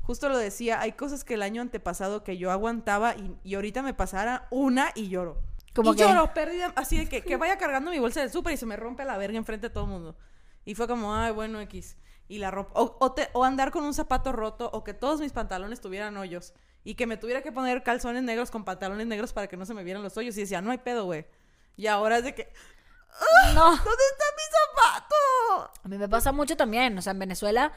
justo lo decía, hay cosas que el año antepasado que yo aguantaba y, y ahorita me pasara una y lloro. ¿Cómo y qué? lloro, pérdida, así de que, que vaya cargando mi bolsa del súper y se me rompe la verga enfrente de todo el mundo. Y fue como, ay, bueno, X. Y la ropa. O, o te- o andar con un zapato roto o que todos mis pantalones tuvieran hoyos. Y que me tuviera que poner calzones negros con pantalones negros para que no se me vieran los hoyos. Y decía, no hay pedo, güey. Y ahora es de que, No. ¿dónde está mi zapato? A mí me pasa mucho también, o sea, en Venezuela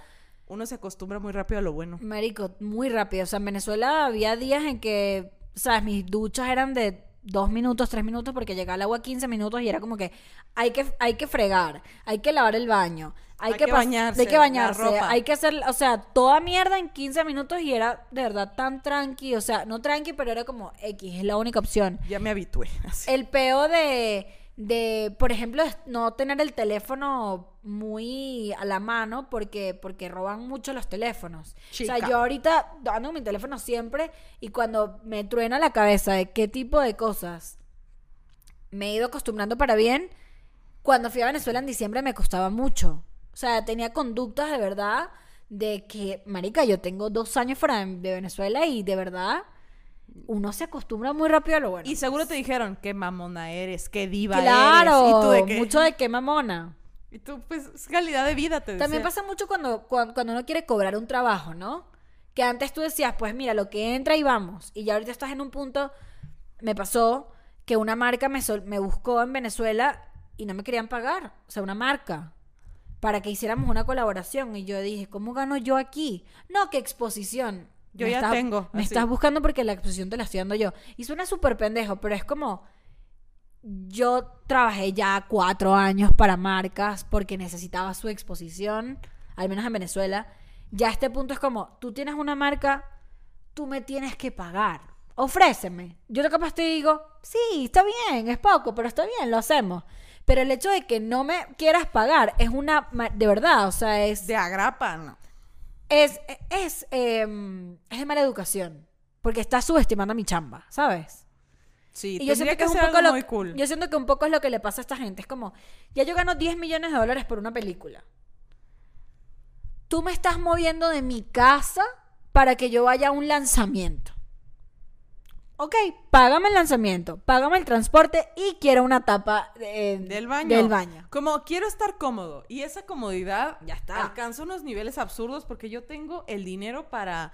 Uno se acostumbra muy rápido a lo bueno. Marico, muy rápido. O sea, en Venezuela había días en que, ¿sabes? Mis duchas eran de dos minutos, tres minutos, porque llegaba el agua 15 minutos y era como que hay que, hay que fregar, hay que lavar el baño, hay, Hay que, que bañarse, hay que la bañarse, ropa. hay que hacer, o sea, toda mierda en 15 minutos y era de verdad tan tranqui, o sea, no tranqui, pero era como X, es la única opción. Ya me habitué. así. El peo de, de, por ejemplo, no tener el teléfono muy a la mano porque, porque roban mucho los teléfonos. O Chica. sea, yo ahorita ando con mi teléfono siempre y cuando me truena la cabeza de qué tipo de cosas me he ido acostumbrando para bien, cuando fui a Venezuela en diciembre me costaba mucho. O sea, tenía conductas de verdad de que, marica, yo tengo dos años fuera de Venezuela y de verdad uno se acostumbra muy rápido a lo bueno. Y seguro te dijeron, qué mamona eres, qué diva Claro, eres. De qué. mucho de qué mamona. Y tú, pues, es calidad de vida, te También decía. pasa mucho cuando, cuando, cuando uno quiere cobrar un trabajo, ¿no? Que antes tú decías, pues mira, lo que entra y vamos. Y ya ahorita estás en un punto, me pasó que una marca me, sol- me buscó en Venezuela y no me querían pagar. O sea, una marca. para que hiciéramos una colaboración. Y yo dije, ¿cómo gano yo aquí? No, que exposición. Yo Me ya estás- tengo, Me así. estás buscando porque la exposición te la estoy dando yo. Y suena súper pendejo, pero es como. Yo trabajé ya cuatro años para marcas porque necesitaba su exposición, al menos en Venezuela. Ya a este punto es como, tú tienes una marca, tú me tienes que pagar. Ofréceme. Yo lo capaz te digo, sí, está bien, es poco, pero está bien, lo hacemos. Pero el hecho de que no me quieras pagar es una, de verdad, o sea, es, De agrapa, no. Es, es, em, es de mala educación. Porque estás subestimando a mi chamba, ¿sabes? Sí, Y yo siento tendría que, es un poco lo muy cool. Yo siento que un poco es lo que le pasa a esta gente. Es como, ya yo gano 10 millones de dólares por una película. Tú me estás moviendo de mi casa para que yo vaya a un lanzamiento. Ok, págame el lanzamiento, págame el transporte y quiero una tapa de- Del baño. Del baño. Como quiero estar cómodo. Y esa comodidad Ya está. alcanza unos niveles absurdos porque yo tengo el dinero para.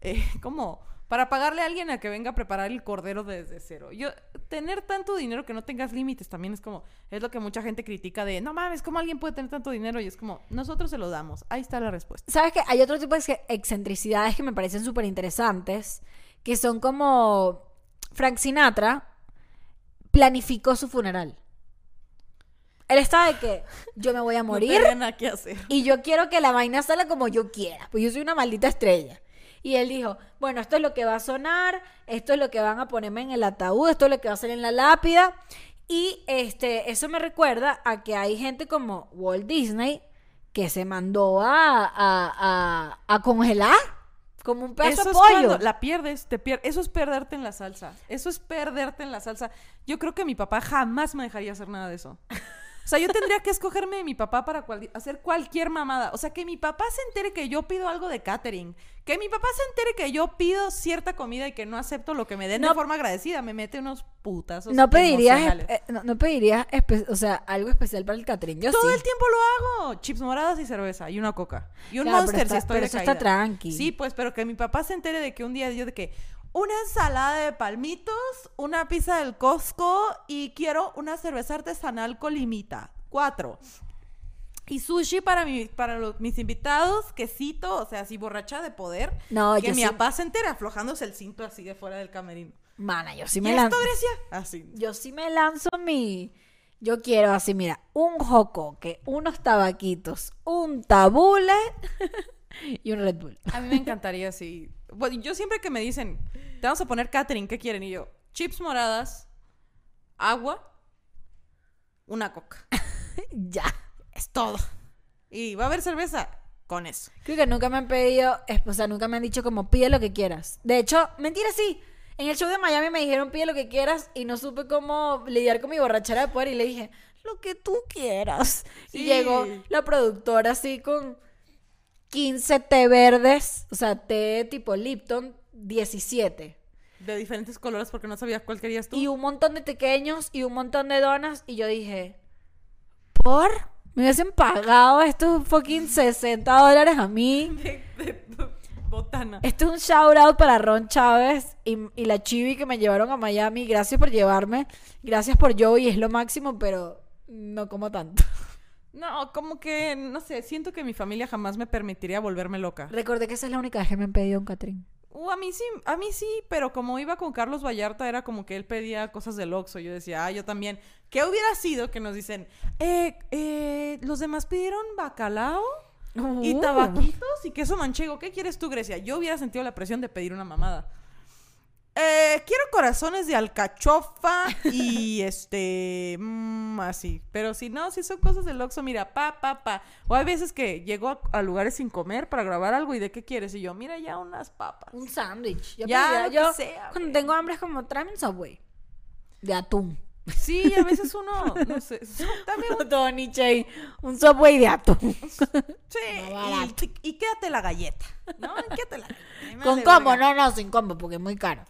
eh, ¿Cómo? Para pagarle a alguien a que venga a preparar el cordero desde cero. Yo, tener tanto dinero que no tengas límites también es como. Es lo que mucha gente critica de. No mames, ¿cómo alguien puede tener tanto dinero? Y es como, nosotros se lo damos. Ahí está la respuesta. ¿Sabes que Hay otro tipo de ex- excentricidades que me parecen súper interesantes, que son como Frank Sinatra planificó su funeral. Él estaba de que yo me voy a morir tenía nada que hacer. y yo quiero que la vaina salga como yo quiera, pues yo soy una maldita estrella. Y él dijo, bueno, esto es lo que va a sonar, esto es lo que van a ponerme en el ataúd, esto es lo que va a salir en la lápida. Y este, eso me recuerda a que hay gente como Walt Disney que se mandó a, a, a, a congelar como un pedazo Eso de es pollo. cuando la pierdes, te pier- Eso es perderte en la salsa. Eso es perderte en la salsa. Yo creo que mi papá jamás me dejaría hacer nada de eso. O sea, yo tendría que escogerme de mi papá para cual- hacer cualquier mamada. O sea, que mi papá se entere que yo pido algo de catering. Que mi papá se entere que yo pido cierta comida y que no acepto lo que me den No. de forma agradecida. Me mete unos putazos No pedirías, eh, no, no pedirías, o sea, algo especial para el catering. Yo Todo sí. el tiempo lo hago. Chips moradas y cerveza. Y una coca. Y un Claro, pero monster está- si estoy pero de eso está tranqui. Sí, pues, pero que mi papá se entere de que un día yo de que una ensalada de palmitos, una pizza del Costco y quiero una cerveza artesanal colimita. Cuatro. Y sushi para, mi, para los- mis invitados, quesito, o sea, así borracha de poder. No, que yo mi sí- papá se entere aflojándose el cinto así de fuera del camerino. Mana, yo sí ¿Y me esto, lanzo. Grecia? Así. Yo sí me lanzo mi. Yo quiero así, mira, un jocoque, unos tabaquitos, un tabule y un Red Bull. A mí me encantaría así. Yo siempre que me dicen, te vamos a poner catering, ¿qué quieren? Y yo, chips moradas, agua, una coca. ya. Es todo. Y va a haber cerveza con eso. Creo que nunca me han pedido, o sea, nunca me han dicho como pide lo que quieras. De hecho, mentira, sí. En el show de Miami me dijeron pide lo que quieras y no supe cómo lidiar con mi borrachera de poder y le dije lo que tú quieras. Y llegó la productora así con 15 té verdes, o sea, té tipo Lipton, 17. De diferentes colores porque no sabías cuál querías tú. Y un montón de pequeños y un montón de donas. Y yo dije, ¿por? Me hubiesen pagado estos fucking 60 dólares a mí. De, de botana. Esto es un shout out para Ron Chávez y, y la Chibi que me llevaron a Miami. Gracias por llevarme. Gracias por Joey, es lo máximo, pero no como tanto. No, como que, no sé, siento que mi familia jamás me permitiría volverme loca. Recordé que esa es la única vez que me han pedido un Catrín. Uh, a mí sí, a mí sí, pero como iba con Carlos Vallarta, era como que él pedía cosas del Oxxo. Yo decía, ah, yo también. ¿Qué hubiera sido que nos dicen, eh, eh, los demás pidieron bacalao y Uh. tabaquitos y queso manchego? ¿Qué quieres tú, Grecia? Yo hubiera sentido la presión de pedir una mamada. Eh, quiero corazones de alcachofa y este, mm, así. Pero si no, si son cosas del Oxxo, mira, pa, pa, pa. O hay veces que llego a, a lugares sin comer para grabar algo y de qué quieres. Y yo, mira ya unas papas. Un sándwich. Ya, pediría- lo que yo, sea, cuando tengo hambre es como, tráeme un Subway. De atún. Sí, a veces uno, no sé, también un- Todo Nietzsche, un Subway de atún. sí, No, y, y quédate la galleta, ¿no? Quédate la galleta. Con combo, verga. no, no, sin combo, porque es muy caro.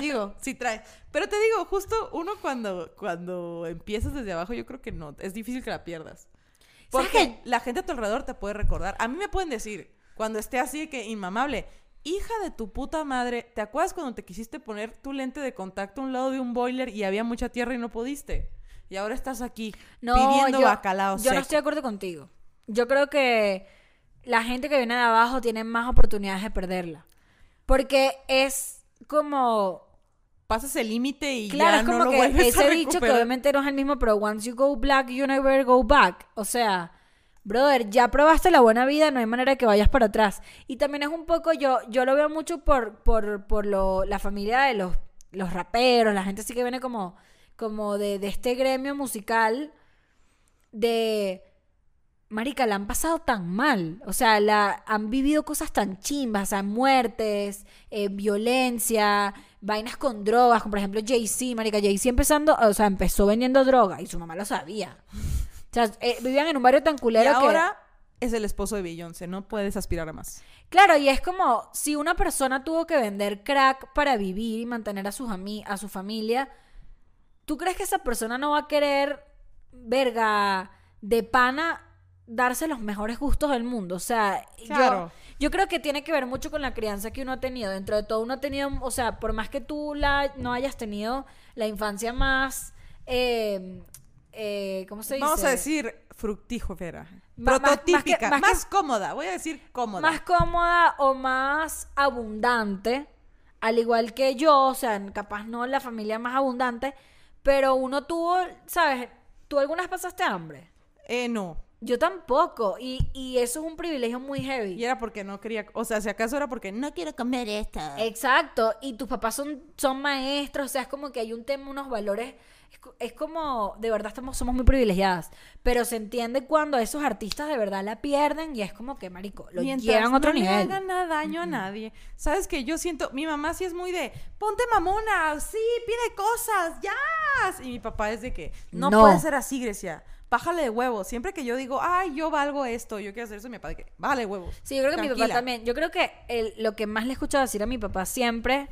Digo, sí trae. Pero te digo, justo uno cuando, cuando empiezas desde abajo, yo creo que no, es difícil que la pierdas. ¿Sabes Porque la gente a tu alrededor te puede recordar. A mí me pueden decir, cuando esté así que inmamable, hija de tu puta madre, ¿te acuerdas cuando te quisiste poner tu lente de contacto a un lado de un boiler y había mucha tierra y no pudiste? y ahora estás aquí No, pidiendo yo, bacalao yo seco. no estoy de acuerdo contigo. Yo creo que la gente que viene de abajo tiene más oportunidades de perderla. Porque es como... Pasas el límite y Claro, ya es no como lo que vuelves a ese dicho que obviamente no es el mismo, pero once you go black, you never go back. O sea, brother, ya probaste la buena vida, no hay manera de que vayas para atrás. Y también es un poco, yo, yo lo veo mucho por, por, por lo, la familia de los, los raperos, la gente así que viene como, como de, de este gremio musical de... Marica, la han pasado tan mal. O sea, la, han vivido cosas tan chimbas, o sea, muertes, eh, violencia, vainas con drogas, como por ejemplo Jay-Z, Marica. Jay-Z empezando, o sea, empezó vendiendo droga y su mamá lo sabía. O sea, eh, vivían en un barrio tan Y culero que. ahora es el esposo de Beyoncé, no puedes aspirar a más. Claro, y es como si una persona tuvo que vender crack para vivir y mantener a, sus a su familia, ¿tú crees que esa persona no va a querer, verga, de pana, darse los mejores gustos del mundo? O sea, Claro. yo, yo creo que tiene que ver mucho con la crianza que uno ha tenido. Dentro de todo, uno ha tenido, o sea, por más que tú la, no hayas tenido la infancia más, eh, eh, ¿cómo se dice? Vamos a decir fructífera. Ma- más- más que- Prototípica. más Más, que- cómoda. Voy a decir cómoda. más cómoda o más abundante, al igual que yo, o sea, capaz no la familia más abundante, pero uno tuvo, ¿sabes? ¿Tú algunas pasaste hambre? Eh, no. Yo tampoco, y, y eso es un privilegio muy Y heavy. era porque no quería. O sea, si acaso era porque no quiero comer esto. Exacto, y tus papás son, son maestros, o sea, es como que hay un tema, unos valores, es, co- es como, de verdad estamos, somos muy privilegiadas, pero se entiende cuando esos artistas de verdad la pierden y es como que, marico, lo Mientras llevan a otro no nivel. le hagan nada daño a nadie. Sabes que yo siento, mi mamá sí es muy de, ponte mamona, sí, pide cosas, ya. Y mi papá es de que, no, No. puede ser así, Grecia. Bájale de huevos. Siempre que yo digo, ay, yo valgo esto, yo quiero hacer eso, mi papá que, bájale de huevos. Sí, yo creo que mi papá Tranquila. también. Yo creo que el- lo que más le he escuchado decir a mi papá siempre,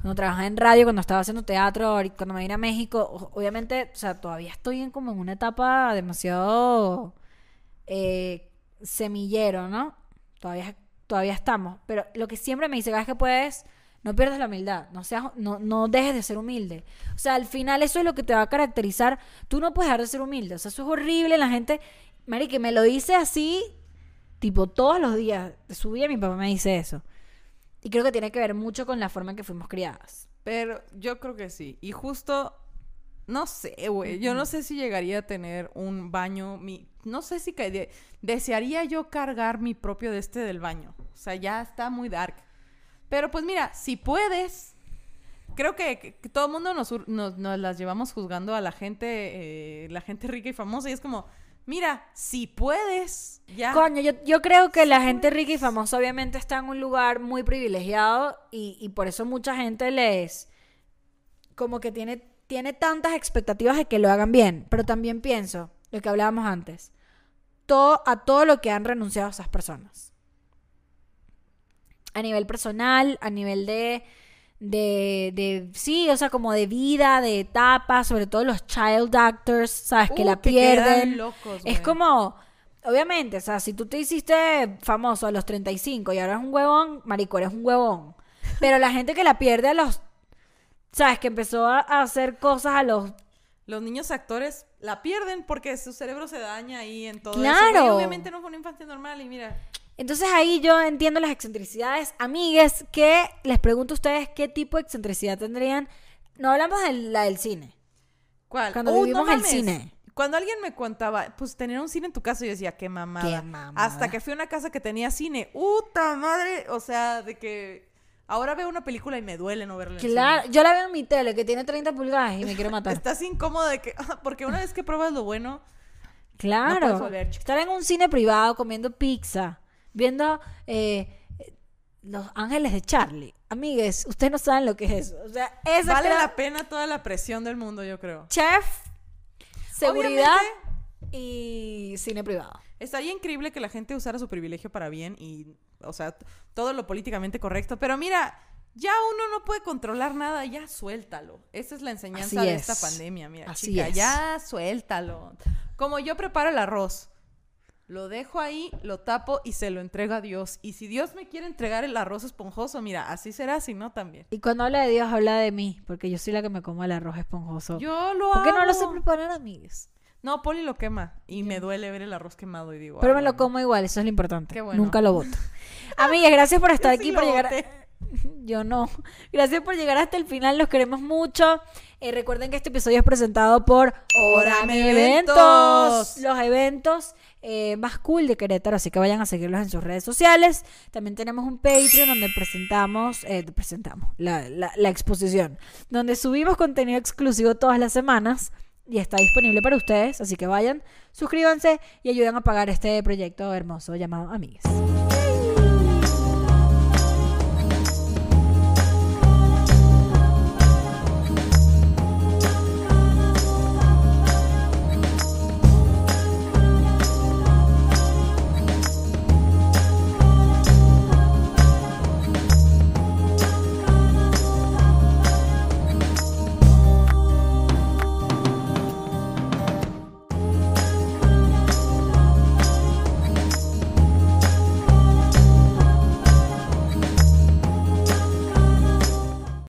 cuando trabajaba en radio, cuando estaba haciendo teatro, cuando me vine a México, obviamente, o sea, todavía estoy en como en una etapa demasiado eh, semillero, ¿no? Todavía, todavía estamos. Pero lo que siempre me dice, cada vez que puedes, no pierdas la humildad, no, seas, no, no dejes de ser humilde. O sea, al final eso es lo que te va a caracterizar. Tú no puedes dejar de ser humilde. O sea, eso es horrible. La gente, Mari, que me lo dice así, tipo todos los días de su vida, mi papá me dice eso. Y creo que tiene que ver mucho con la forma en que fuimos criadas. Pero yo creo que sí. Y justo, no sé, güey. Yo no sé si llegaría a tener un baño. Mi, no sé si de- desearía yo cargar mi propio de este del baño. O sea, ya está muy dark. Pero pues mira, si puedes. Creo que, todo el mundo nos, nos, nos las llevamos juzgando a la gente, eh, la gente rica y famosa. Y es como, mira, si puedes, ya. Coño, yo, yo creo que la gente rica y famosa obviamente está en un lugar muy privilegiado y, y por eso mucha gente les... como que tiene, tiene tantas expectativas de que lo hagan bien. Pero también pienso, lo que hablábamos antes, todo, a todo lo que han renunciado esas personas. A nivel personal, a nivel de, de, de, sí, o sea, como de vida, de etapas, sobre todo los child actors, ¿sabes? que Uh, la que pierden. locos, es como, obviamente, o sea, si tú te hiciste famoso a los 35 y ahora eres un huevón, marico, eres un huevón. Pero la gente que la pierde a los, ¿sabes? Que empezó a, a hacer cosas a los Los niños actores la pierden porque su cerebro se daña ahí en todo eso. Claro. güey. obviamente no fue una infancia normal y mira. Entonces ahí yo entiendo las excentricidades. Amigues, que les pregunto a ustedes qué tipo de excentricidad tendrían. No hablamos de la del cine. ¿Cuál? Cuando Uh, vivimos no el cine. Cuando alguien me contaba, pues tener un cine en tu casa, yo decía, qué mamada. Qué mamada. Hasta que fui a una casa que tenía cine. ¡Uta madre! O sea, de que ahora veo una película y me duele no verla Claro, yo la veo en mi tele que tiene 30 pulgadas y me quiero matar. Estás incómodo de que. Porque una vez que pruebas lo bueno. No Claro. volver. Estar en un cine privado comiendo pizza, viendo eh, Los Ángeles de Charlie. Amigues, ustedes no saben lo que es eso. O sea, Vale la pena toda la presión del mundo, yo creo. Chef, seguridad Obviamente, y cine privado. Estaría increíble que la gente usara su privilegio para bien y, o sea, todo lo políticamente correcto. Pero mira, ya uno no puede controlar nada, ya suéltalo. Esa es la enseñanza Así de es. esta pandemia, mira, Así chica, es. ya suéltalo. Como yo preparo el arroz. Lo dejo ahí, lo tapo y se lo entrego a Dios. Y si Dios me quiere entregar el arroz esponjoso, mira, así será, si no también. Y cuando habla de Dios, habla de mí, porque yo soy la que me como el arroz esponjoso. Yo lo ¿Por qué no lo sé hago. preparar, amigos? No, Poli lo quema y me duele ver el arroz quemado y digo. Pero "Ay, me lo bueno". como igual, eso es lo importante. Qué bueno. Nunca lo voto. Amigas, gracias por estar sí aquí, por llegar. Yo no. Gracias por llegar hasta el final, los queremos mucho. Eh, recuerden que este episodio es presentado por Orame. Eventos. Los eventos eh, más cool de Querétaro, así que vayan a seguirlos en sus redes sociales. También tenemos un Patreon donde presentamos, eh, presentamos la, la- exposición, donde subimos contenido exclusivo todas las semanas y está disponible para ustedes, así que vayan, suscríbanse y ayuden a pagar este proyecto hermoso llamado Amigues.